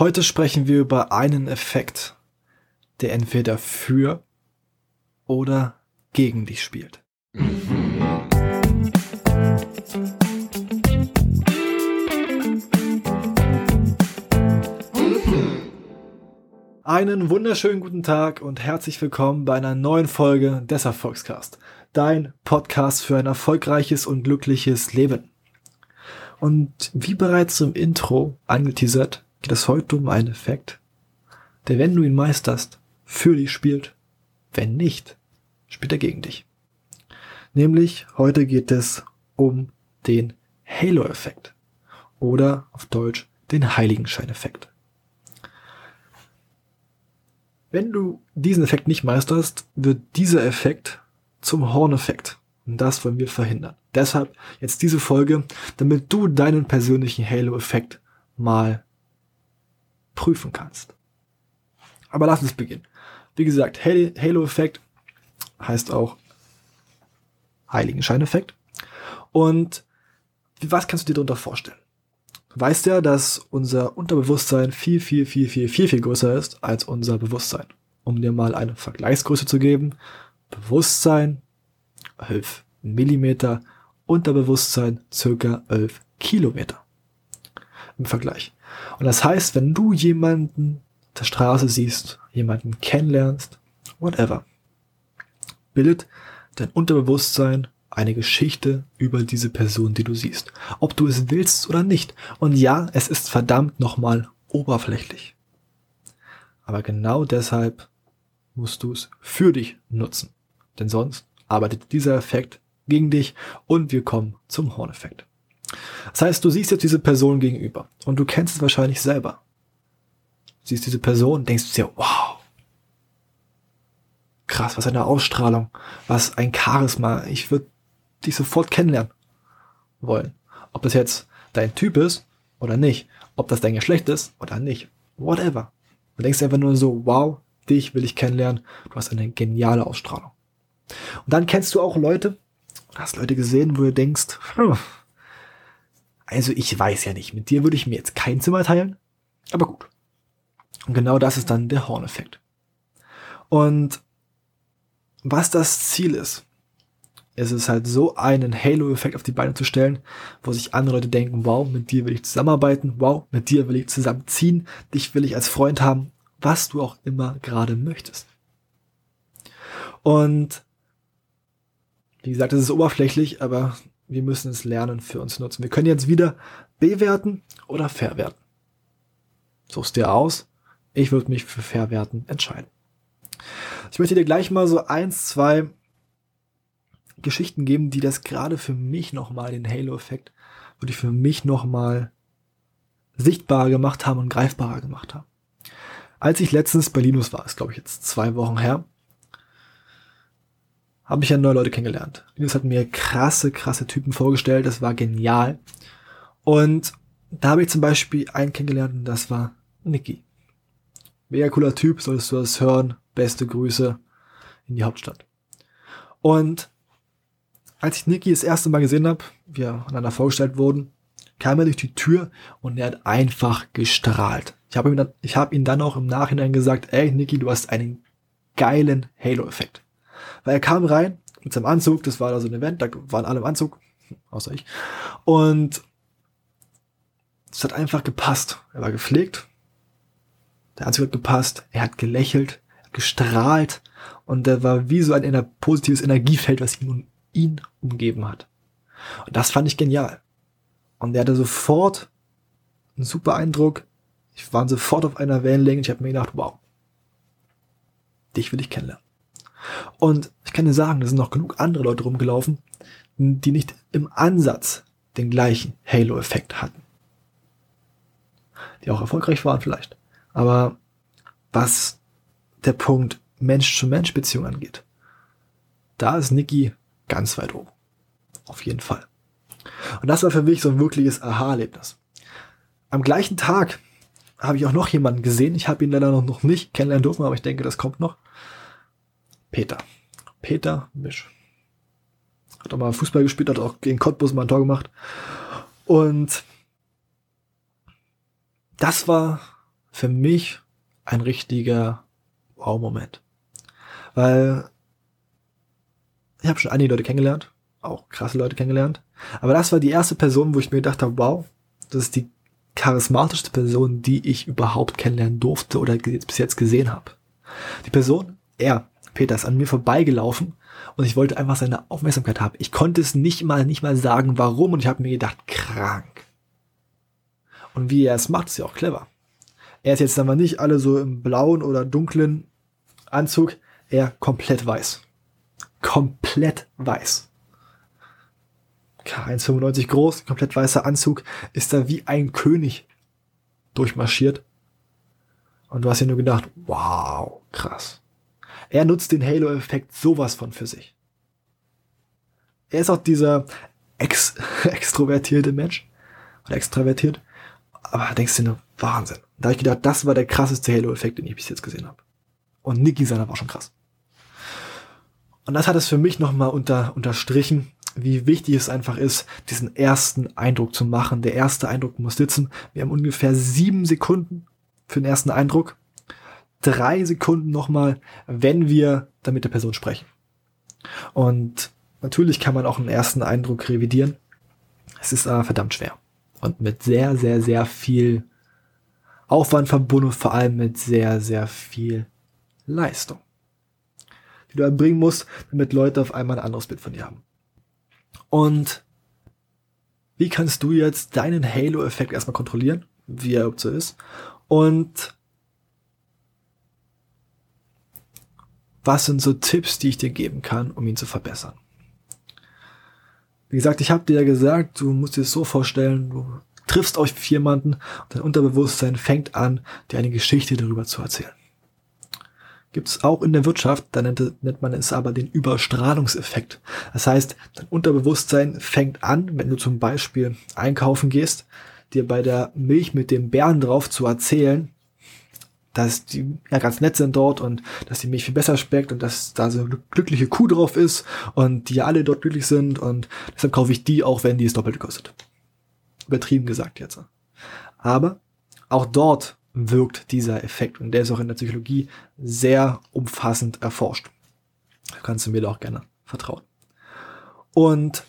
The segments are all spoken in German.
Heute sprechen wir über einen Effekt, der entweder für oder gegen dich spielt. Einen wunderschönen guten Tag und herzlich willkommen bei einer neuen Folge des Erfolgscast. Dein Podcast für ein erfolgreiches und glückliches Leben. Und wie bereits im Intro angeteasert, geht es heute um einen Effekt, der, wenn du ihn meisterst, für dich spielt. Wenn nicht, spielt er gegen dich. Nämlich heute geht es um den Halo-Effekt oder auf Deutsch den Heiligenschein-Effekt. Wenn du diesen Effekt nicht meisterst, wird dieser Effekt zum Horn-Effekt. Und das wollen wir verhindern. Deshalb jetzt diese Folge, damit du deinen persönlichen Halo-Effekt mal prüfen kannst. Aber lass uns beginnen. Wie gesagt, Halo-Effekt heißt auch Heiligenschein-Effekt. Und was kannst du dir darunter vorstellen? Du weißt ja, dass unser Unterbewusstsein viel, viel, viel, viel, viel, viel größer ist als unser Bewusstsein. Um dir mal eine Vergleichsgröße zu geben. Bewusstsein 11 Millimeter, Unterbewusstsein circa 11 Kilometer. Im Vergleich. Und das heißt, wenn du jemanden der Straße siehst, jemanden kennenlernst, whatever, bildet dein Unterbewusstsein eine Geschichte über diese Person, die du siehst. Ob du es willst oder nicht. Und ja, es ist verdammt nochmal oberflächlich. Aber genau deshalb musst du es für dich nutzen. Denn sonst arbeitet dieser Effekt gegen dich und wir kommen zum Horneffekt. Das heißt, du siehst jetzt diese Person gegenüber und du kennst es wahrscheinlich selber. Siehst diese Person, denkst dir, wow, krass, was eine Ausstrahlung, was ein Charisma, ich würde dich sofort kennenlernen wollen. Ob das jetzt dein Typ ist oder nicht, ob das dein Geschlecht ist oder nicht, whatever. Du denkst einfach nur so, wow, dich will ich kennenlernen, du hast eine geniale Ausstrahlung. Und dann kennst du auch Leute, hast Leute gesehen, wo du denkst, hm, also ich weiß ja nicht, mit dir würde ich mir jetzt kein Zimmer teilen, aber gut. Und genau das ist dann der Horneffekt. Und was das Ziel ist, ist es halt so einen Halo-Effekt auf die Beine zu stellen, wo sich andere Leute denken, wow, mit dir will ich zusammenarbeiten, wow, mit dir will ich zusammenziehen, dich will ich als Freund haben, was du auch immer gerade möchtest. Und wie gesagt, es ist oberflächlich, aber wir müssen es lernen für uns nutzen. Wir können jetzt wieder bewerten oder verwerten. Suchst dir aus. Ich würde mich für verwerten entscheiden. Ich möchte dir gleich mal so eins, zwei Geschichten geben, die das gerade für mich nochmal, den Halo-Effekt, wirklich für mich nochmal sichtbarer gemacht haben und greifbarer gemacht haben. Als ich letztens bei Linus war, ist glaube ich jetzt zwei Wochen her, habe ich ja neue Leute kennengelernt. Linus hat mir krasse, krasse Typen vorgestellt, das war genial. Und da habe ich zum Beispiel einen kennengelernt und das war Niki. Mega cooler Typ, solltest du das hören. Beste Grüße in die Hauptstadt. Und als ich Niki das erste Mal gesehen habe, wir aneinander vorgestellt wurden, kam er durch die Tür und er hat einfach gestrahlt. Ich habe ihm, dann, ich hab ihm dann auch im Nachhinein gesagt, ey Niki, du hast einen geilen Halo-Effekt. Weil er kam rein mit seinem Anzug, das war da so ein Event, da waren alle im Anzug, außer ich. Und es hat einfach gepasst. Er war gepflegt, der Anzug hat gepasst, er hat gelächelt, gestrahlt und der war wie so ein positives Energiefeld, was ihn, ihn umgeben hat. Und das fand ich genial. Und er hatte sofort einen super Eindruck. Ich war sofort auf einer Wellenlänge. Ich habe mir gedacht, wow, dich will ich kennenlernen. Und ich kann dir sagen, da sind noch genug andere Leute rumgelaufen, die nicht im Ansatz den gleichen Halo-Effekt hatten. Die auch erfolgreich waren vielleicht. Aber was der Punkt Mensch-zu-Mensch-Beziehung angeht, da ist Niki ganz weit oben. Auf jeden Fall. Und das war für mich so ein wirkliches Aha-Erlebnis. Am gleichen Tag habe ich auch noch jemanden gesehen. Ich habe ihn leider noch nicht kennenlernen dürfen, aber ich denke, das kommt noch. Peter. Peter Misch. Hat auch mal Fußball gespielt, hat auch gegen Cottbus mal ein Tor gemacht. Und das war für mich ein richtiger Wow-Moment. Weil ich habe schon einige Leute kennengelernt, auch krasse Leute kennengelernt. Aber das war die erste Person, wo ich mir gedacht habe, wow, das ist die charismatischste Person, die ich überhaupt kennenlernen durfte oder bis jetzt gesehen habe. Die Person, er, Peter, ist an mir vorbeigelaufen und ich wollte einfach seine Aufmerksamkeit haben. Ich konnte es nicht mal, nicht mal sagen, warum und ich habe mir gedacht, krank. Und wie er es macht, ist ja auch clever. Er ist jetzt aber nicht alle so im blauen oder dunklen Anzug, er komplett weiß. Komplett weiß. K1,95 groß, komplett weißer Anzug, ist da wie ein König durchmarschiert. Und du hast dir nur gedacht, wow, krass. Er nutzt den Halo-Effekt sowas von für sich. Er ist auch dieser ex extrovertierte Mensch. Oder extravertiert. Aber denkst du nur, Wahnsinn. Da habe ich gedacht, das war der krasseste Halo-Effekt, den ich bis jetzt gesehen habe. Und Nicky seiner war schon krass. Und das hat es für mich nochmal unter, unterstrichen, wie wichtig es einfach ist, diesen ersten Eindruck zu machen. Der erste Eindruck muss sitzen. Wir haben ungefähr sieben Sekunden für den ersten Eindruck. Drei Sekunden nochmal, wenn wir dann mit der Person sprechen. Und natürlich kann man auch einen ersten Eindruck revidieren. Es ist aber verdammt schwer. Und mit sehr, sehr, sehr viel Aufwand verbunden, vor allem mit sehr, sehr viel Leistung, die du erbringen musst, damit Leute auf einmal ein anderes Bild von dir haben. Und wie kannst du jetzt deinen Halo-Effekt erstmal kontrollieren, wie er überhaupt so ist? Und was sind so Tipps, die ich dir geben kann, um ihn zu verbessern? Wie gesagt, ich habe dir ja gesagt, du musst dir es so vorstellen, du triffst auf jemanden und dein Unterbewusstsein fängt an, dir eine Geschichte darüber zu erzählen gibt es auch in der Wirtschaft, da nennt, nennt man es aber den Überstrahlungseffekt. Das heißt, dein Unterbewusstsein fängt an, wenn du zum Beispiel einkaufen gehst, dir bei der Milch mit dem Bären drauf zu erzählen, dass die ja ganz nett sind dort und dass die Milch viel besser schmeckt und dass da so eine glückliche Kuh drauf ist und die ja alle dort glücklich sind und deshalb kaufe ich die auch, wenn die es doppelt kostet. Übertrieben gesagt jetzt. Aber auch dort wirkt dieser Effekt. Und der ist auch in der Psychologie sehr umfassend erforscht. Da kannst du mir doch gerne vertrauen. Und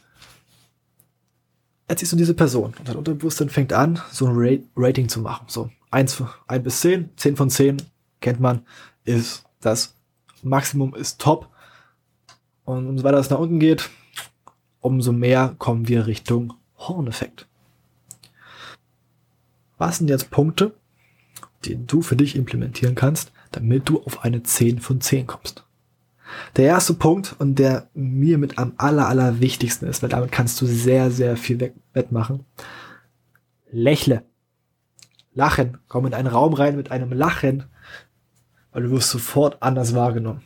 jetzt siehst du diese Person und dein Unterbewusstsein fängt an, so ein Rating zu machen. So 1, 1 bis 10, 10 von 10 kennt man, ist das Maximum ist top. Und umso weiter es nach unten geht, umso mehr kommen wir Richtung Horneffekt. Was sind jetzt Punkte, den du für dich implementieren kannst, damit du auf eine 10 von 10 kommst. Der erste Punkt und der mir mit am aller, aller wichtigsten ist, weil damit kannst du sehr, sehr viel wettmachen. Lächle. Lachen. Komm in einen Raum rein mit einem Lachen, weil du wirst sofort anders wahrgenommen.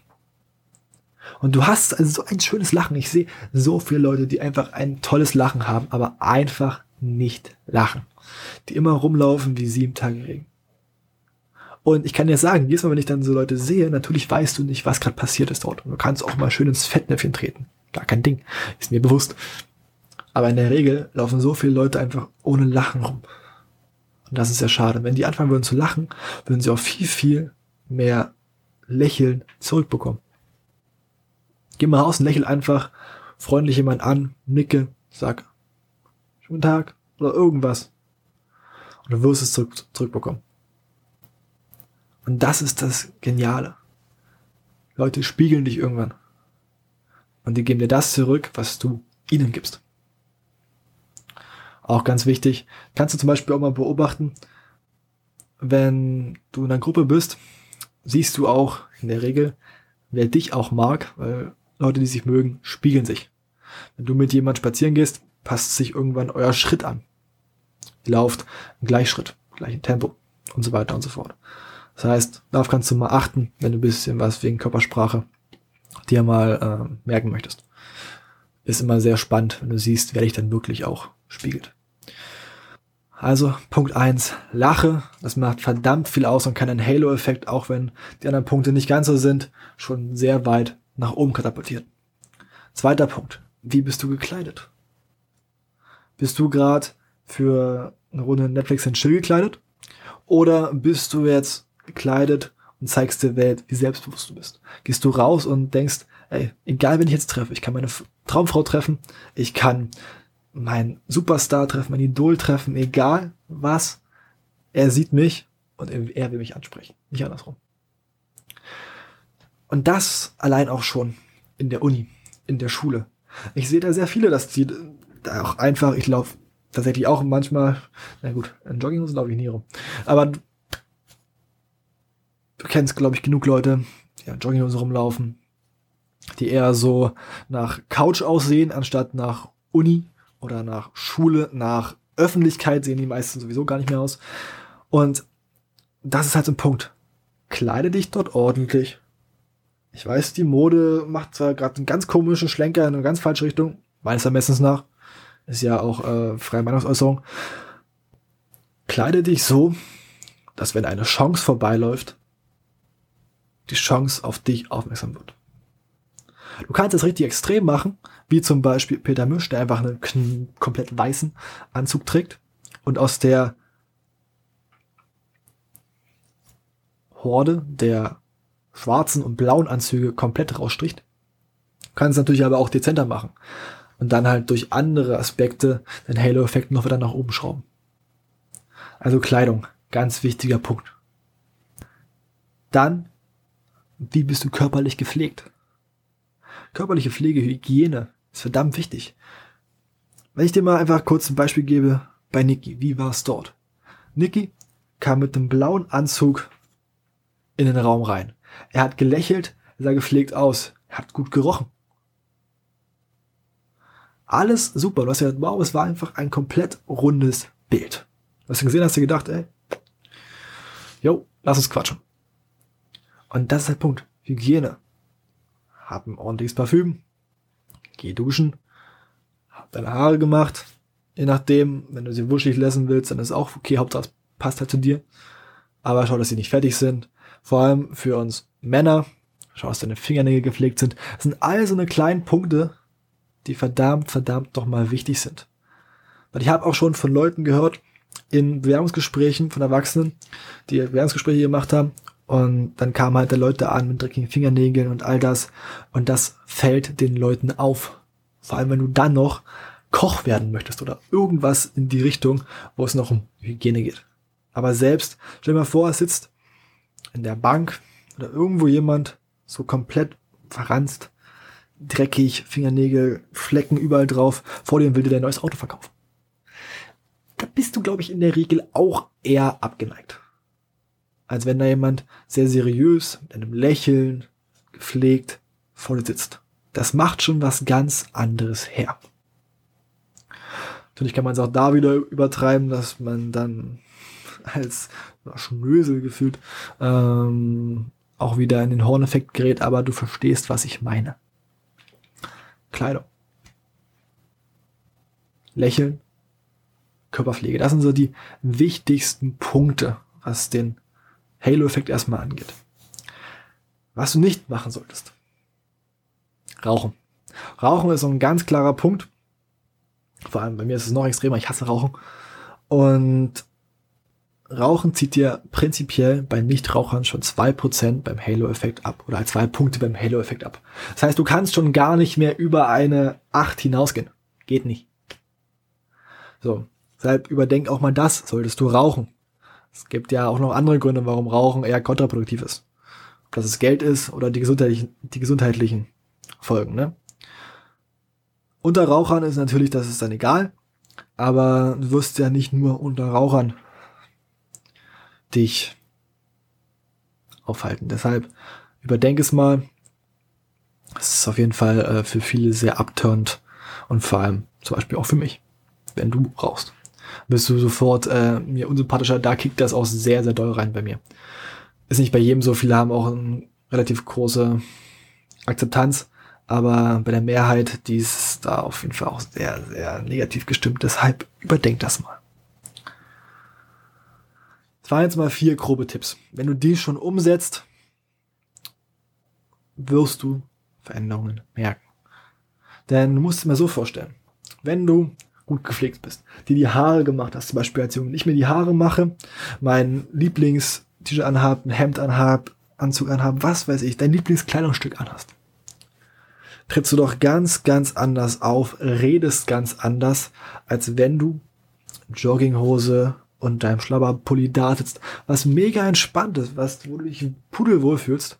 Und du hast also so ein schönes Lachen. Ich sehe so viele Leute, die einfach ein tolles Lachen haben, aber einfach nicht lachen. Die immer rumlaufen wie sieben Tage Regen. Und ich kann dir sagen, jedes Mal, wenn ich dann so Leute sehe, natürlich weißt du nicht, was gerade passiert ist dort. Und du kannst auch mal schön ins Fettnäpfchen treten. Gar kein Ding. Ist mir bewusst. Aber in der Regel laufen so viele Leute einfach ohne Lachen rum. Und das ist ja schade. Wenn die anfangen würden zu lachen, würden sie auch viel, viel mehr Lächeln zurückbekommen. Geh mal raus und lächel einfach freundlich jemand an, nicke, sag, schönen Tag oder irgendwas. Und du wirst es zurück, zurückbekommen. Und das ist das Geniale. Leute spiegeln dich irgendwann. Und die geben dir das zurück, was du ihnen gibst. Auch ganz wichtig, kannst du zum Beispiel auch mal beobachten, wenn du in einer Gruppe bist, siehst du auch in der Regel, wer dich auch mag, weil Leute, die sich mögen, spiegeln sich. Wenn du mit jemand spazieren gehst, passt sich irgendwann euer Schritt an. Ihr lauft im Gleichschritt, gleichen Tempo und so weiter und so fort. Das heißt, darauf kannst du mal achten, wenn du ein bisschen was wegen Körpersprache dir mal äh, merken möchtest. Ist immer sehr spannend, wenn du siehst, wer dich dann wirklich auch spiegelt. Also Punkt eins: lache. Das macht verdammt viel aus und kann einen Halo-Effekt, auch wenn die anderen Punkte nicht ganz so sind, schon sehr weit nach oben katapultieren. Zweiter Punkt, wie bist du gekleidet? Bist du gerade für eine Runde Netflix in Chill gekleidet? Oder bist du jetzt gekleidet und zeigst der Welt, wie selbstbewusst du bist? Gehst du raus und denkst, ey, egal wen ich jetzt treffe, ich kann meine Traumfrau treffen, ich kann meinen Superstar treffen, mein Idol treffen, egal was, er sieht mich und er will mich ansprechen, nicht andersrum. Und das allein auch schon in der Uni, in der Schule. Ich sehe da sehr viele, dass die da auch einfach, ich laufe tatsächlich auch manchmal, na gut, in Jogginghosen laufe ich nie rum. Aber du kennst, glaube ich, genug Leute, die in Jogginghosen rumlaufen, die eher so nach Couch aussehen, anstatt nach Uni oder nach Schule, nach Öffentlichkeit sehen die meisten sowieso gar nicht mehr aus. Und das ist halt so ein Punkt. Kleide dich dort ordentlich. Ich weiß, die Mode macht zwar gerade einen ganz komischen Schlenker in eine ganz falsche Richtung, meines Ermessens nach. Ist ja auch äh, freie Meinungsäußerung. Kleide dich so, dass wenn eine Chance vorbeiläuft, die Chance auf dich aufmerksam wird. Du kannst es richtig extrem machen, wie zum Beispiel Peter Misch, der einfach einen komplett weißen Anzug trägt und aus der Horde der schwarzen und blauen Anzüge komplett rausstricht. Kann es natürlich aber auch dezenter machen. Und dann halt durch andere Aspekte den Halo-Effekt noch wieder nach oben schrauben. Also Kleidung, ganz wichtiger Punkt. Dann, wie bist du körperlich gepflegt? Körperliche Pflege, Hygiene ist verdammt wichtig. Wenn ich dir mal einfach kurz ein Beispiel gebe bei Niki, wie war es dort? Niki kam mit einem blauen Anzug in den Raum rein. Er hat gelächelt, sah gepflegt aus, er hat gut gerochen. Alles super. Du hast ja, wow, es war einfach ein komplett rundes Bild. Du hast gesehen, hast du gedacht, ey, jo, lass uns quatschen. Und das ist der Punkt. Hygiene. Hab ein ordentliches Parfüm. Geh duschen. Hab deine Haare gemacht. Je nachdem, wenn du sie wuschig lassen willst, dann ist auch okay. Hauptsache, es passt halt zu dir. Aber schau, dass sie nicht fertig sind. Vor allem für uns Männer. Schau, dass deine Fingernägel gepflegt sind. Das sind all so eine kleinen Punkte, die verdammt, verdammt doch mal wichtig sind. Weil ich habe auch schon von Leuten gehört, in Bewerbungsgesprächen von Erwachsenen, die Bewerbungsgespräche gemacht haben, und dann kamen halt da Leute an mit dreckigen Fingernägeln und all das. Und das fällt den Leuten auf. Vor allem, wenn du dann noch Koch werden möchtest oder irgendwas in die Richtung, wo es noch um Hygiene geht. Aber selbst, stell dir mal vor, es sitzt in der Bank oder irgendwo jemand so komplett verranzt, dreckig, Fingernägel, Flecken überall drauf, vor dir will dir dein neues Auto verkaufen. Da bist du, glaube ich, in der Regel auch eher abgeneigt. Als wenn da jemand sehr seriös, mit einem Lächeln, gepflegt vor dir sitzt. Das macht schon was ganz anderes her. Natürlich kann man es auch da wieder übertreiben, dass man dann als Schnösel gefühlt ähm, auch wieder in den Horneffekt gerät, aber du verstehst, was ich meine. Kleidung. Lächeln, Körperpflege. Das sind so die wichtigsten Punkte, was den Halo-Effekt erstmal angeht. Was du nicht machen solltest. Rauchen. Rauchen ist so ein ganz klarer Punkt. Vor allem bei mir ist es noch extremer. Ich hasse Rauchen. Und Rauchen zieht dir prinzipiell bei Nichtrauchern schon zwei Prozent beim Halo-Effekt ab oder zwei Punkte beim Halo-Effekt ab. Das heißt, du kannst schon gar nicht mehr über eine acht hinausgehen. Geht nicht. So, deshalb überdenk auch mal das, solltest du rauchen. Es gibt ja auch noch andere Gründe, warum Rauchen eher kontraproduktiv ist. Ob das das Geld ist oder die gesundheitlichen, die gesundheitlichen Folgen. Ne? Unter Rauchern ist natürlich, das ist dann egal, aber du wirst ja nicht nur unter Rauchern dich aufhalten. Deshalb überdenke es mal. Es ist auf jeden Fall äh, für viele sehr abturnt und vor allem zum Beispiel auch für mich, wenn du rauchst. Bist du sofort äh, mir unsympathischer, da kickt das auch sehr, sehr doll rein bei mir. Ist nicht bei jedem so, viele haben auch eine relativ große Akzeptanz, aber bei der Mehrheit, die ist da auf jeden Fall auch sehr, sehr negativ gestimmt. Deshalb überdenk das mal. Das waren jetzt mal vier grobe Tipps. Wenn du die schon umsetzt, wirst du Veränderungen merken. Denn du musst es mir so vorstellen. Wenn du gut gepflegt bist, die die Haare gemacht hast, zum Beispiel als Junge, ich mir die Haare mache, mein Lieblings-T-Shirt anhab, ein Hemd anhab, Anzug anhab, was weiß ich, dein Lieblingskleidungsstück anhast, trittst du doch ganz, ganz anders auf, redest ganz anders, als wenn du Jogginghose und deinem Schlabberpulli da sitzt, was mega entspannt ist, was, wo du dich pudelwohl fühlst,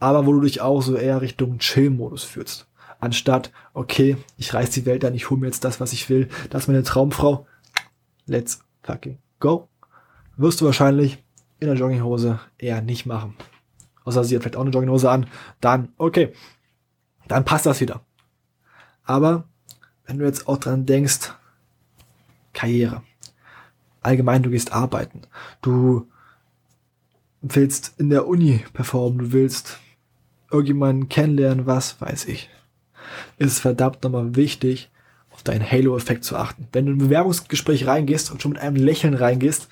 aber wo du dich auch so eher Richtung Chill-Modus fühlst. Anstatt, okay, ich reiß die Welt an, ich hole mir jetzt das, was ich will, das ist meine Traumfrau. Let's fucking go. Wirst du wahrscheinlich in der Jogginghose eher nicht machen. Außer sie hat vielleicht auch eine Jogginghose an. Dann, okay, dann passt das wieder. Aber wenn du jetzt auch dran denkst, Karriere. Allgemein, du gehst arbeiten. Du willst in der Uni performen. Du willst irgendjemanden kennenlernen, was weiß ich. Ist verdammt nochmal wichtig, auf deinen Halo-Effekt zu achten. Wenn du in ein Bewerbungsgespräch reingehst und schon mit einem Lächeln reingehst,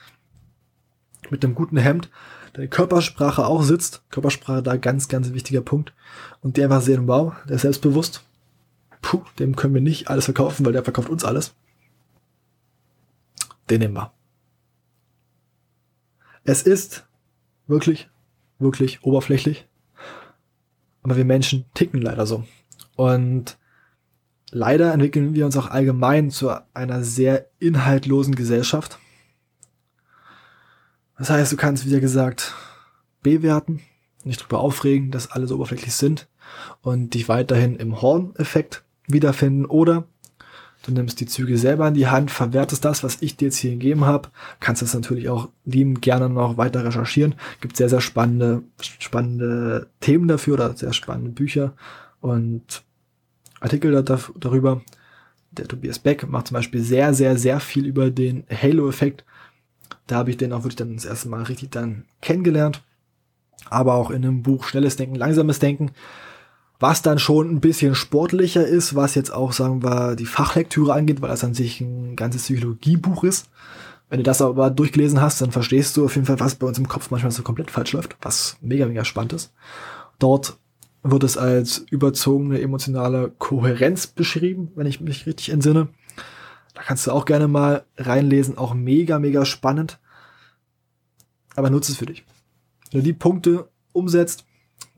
mit einem guten Hemd, deine Körpersprache auch sitzt, Körpersprache da ganz, ganz wichtiger Punkt, und die einfach sehen, wow, der ist selbstbewusst, puh, dem können wir nicht alles verkaufen, weil der verkauft uns alles. Den nehmen wir. Es ist wirklich, wirklich oberflächlich, aber wir Menschen ticken leider so. Und leider entwickeln wir uns auch allgemein zu einer sehr inhaltlosen Gesellschaft. Das heißt, du kannst, wie gesagt, bewerten, nicht darüber aufregen, dass alle so oberflächlich sind und dich weiterhin im Horn-Effekt wiederfinden oder du nimmst die Züge selber in die Hand, verwertest das, was ich dir jetzt hier gegeben habe, kannst das natürlich auch lieben gerne noch weiter recherchieren. Gibt sehr, sehr spannende, spannende Themen dafür oder sehr spannende Bücher und Artikel darüber. Der Tobias Beck macht zum Beispiel sehr, sehr, sehr viel über den Halo-Effekt. Da habe ich den auch wirklich dann das erste Mal richtig dann kennengelernt. Aber auch in einem Buch Schnelles Denken, Langsames Denken was dann schon ein bisschen sportlicher ist, was jetzt auch, sagen wir, die Fachlektüre angeht, weil das an sich ein ganzes Psychologiebuch ist. Wenn du das aber durchgelesen hast, dann verstehst du auf jeden Fall, was bei uns im Kopf manchmal so komplett falsch läuft, was mega, mega spannend ist. Dort wird es als überzogene emotionale Kohärenz beschrieben, wenn ich mich richtig entsinne. Da kannst du auch gerne mal reinlesen, auch mega, mega spannend. Aber nutze es für dich. Wenn du die Punkte umsetzt,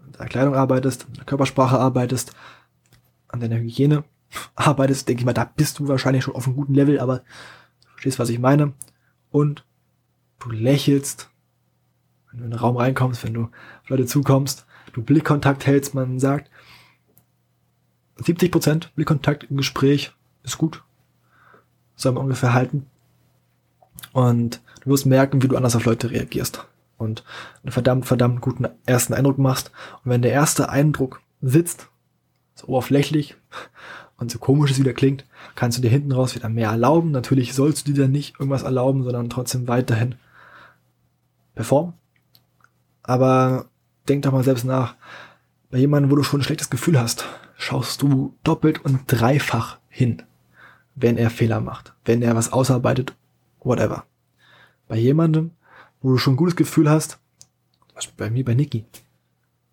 an deiner Kleidung arbeitest, an der Körpersprache arbeitest, an deiner Hygiene arbeitest, denke ich mal, da bist du wahrscheinlich schon auf einem guten Level, aber du verstehst, was ich meine. Und du lächelst, wenn du in den Raum reinkommst, wenn du auf Leute zukommst, du Blickkontakt hältst, man sagt, 70% Blickkontakt im Gespräch ist gut. Soll man ungefähr halten. Und du wirst merken, wie du anders auf Leute reagierst und einen verdammt, verdammt guten ersten Eindruck machst. Und wenn der erste Eindruck sitzt, so oberflächlich und so komisch es wieder klingt, kannst du dir hinten raus wieder mehr erlauben. Natürlich sollst du dir dann nicht irgendwas erlauben, sondern trotzdem weiterhin performen. Aber denk doch mal selbst nach. Bei jemandem, wo du schon ein schlechtes Gefühl hast, schaust du doppelt und dreifach hin, wenn er Fehler macht, wenn er was ausarbeitet, whatever. Bei jemandem, wo du schon ein gutes Gefühl hast, zum Beispiel bei mir, bei Niki.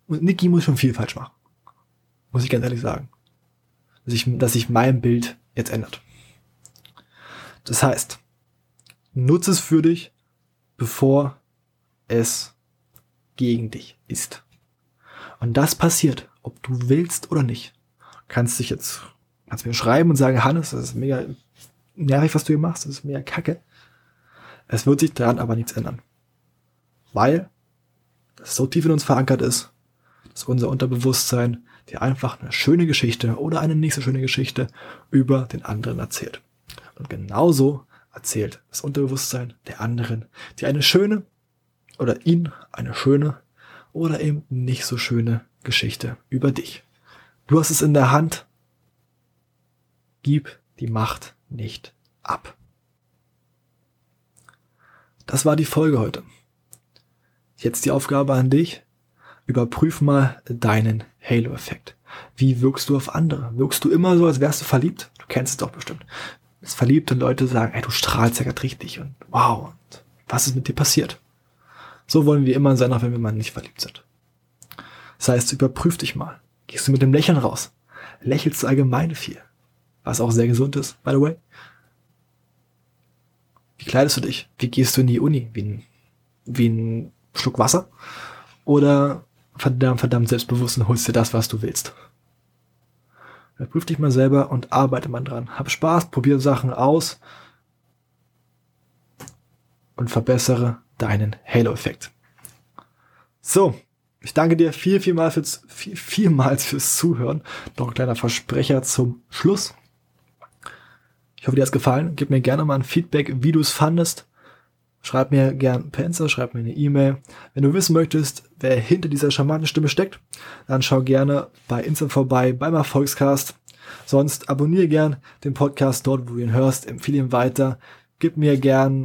Und Niki muss schon viel falsch machen. Muss ich ganz ehrlich sagen. Dass sich, dass sich mein Bild jetzt ändert. Das heißt, nutze es für dich, bevor es gegen dich ist. Und das passiert, ob du willst oder nicht. kannst dich jetzt, kannst mir schreiben und sagen, Hannes, das ist mega nervig, was du hier machst, das ist mega kacke. Es wird sich daran aber nichts ändern weil das so tief in uns verankert ist, dass unser Unterbewusstsein dir einfach eine schöne Geschichte oder eine nicht so schöne Geschichte über den anderen erzählt. Und genauso erzählt das Unterbewusstsein der anderen dir eine schöne oder ihn eine schöne oder eben nicht so schöne Geschichte über dich. Du hast es in der Hand. Gib die Macht nicht ab. Das war die Folge heute. Jetzt die Aufgabe an dich. Überprüf mal deinen Halo-Effekt. Wie wirkst du auf andere? Wirkst du immer so, als wärst du verliebt? Du kennst es doch bestimmt. Dass verliebte Leute sagen, ey, du strahlst ja gerade richtig und wow, und was ist mit dir passiert? So wollen wir immer sein, auch wenn wir mal nicht verliebt sind. Das heißt, überprüf dich mal. Gehst du mit dem Lächeln raus? Lächelst du allgemein viel? was auch sehr gesund ist, by the way. Wie kleidest du dich? Wie gehst du in die Uni? Wie ein, wie ein Schluck Wasser? Oder verdammt, verdammt selbstbewusst und holst dir das, was du willst? Prüf dich mal selber und arbeite mal dran. Hab Spaß, probier Sachen aus und verbessere deinen Halo-Effekt. So, ich danke dir viel, vielmals fürs, viel, vielmals fürs Zuhören. Noch ein kleiner Versprecher zum Schluss. Ich hoffe, dir hat's gefallen. Gib mir gerne mal ein Feedback, wie du es fandest. Schreib mir gern per Insta, schreib mir eine E-Mail. Wenn du wissen möchtest, wer hinter dieser charmanten Stimme steckt, dann schau gerne bei Insta vorbei beim Erfolgscast. Sonst abonniere gern den Podcast dort, wo du ihn hörst, empfehle ihn weiter. Gib mir gern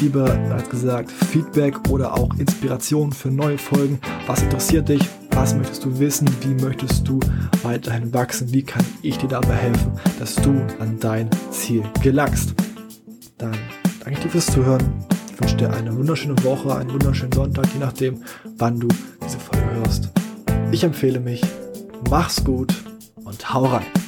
lieber, als gesagt, Feedback oder auch Inspiration für neue Folgen. Was interessiert dich? Was möchtest du wissen? Wie möchtest du weiterhin wachsen? Wie kann ich dir dabei helfen, dass du an dein Ziel gelangst? Dann danke ich dir fürs Zuhören. Ich wünsche dir eine wunderschöne Woche, einen wunderschönen Sonntag, je nachdem, wann du diese Folge hörst. Ich empfehle mich. Mach's gut und hau rein.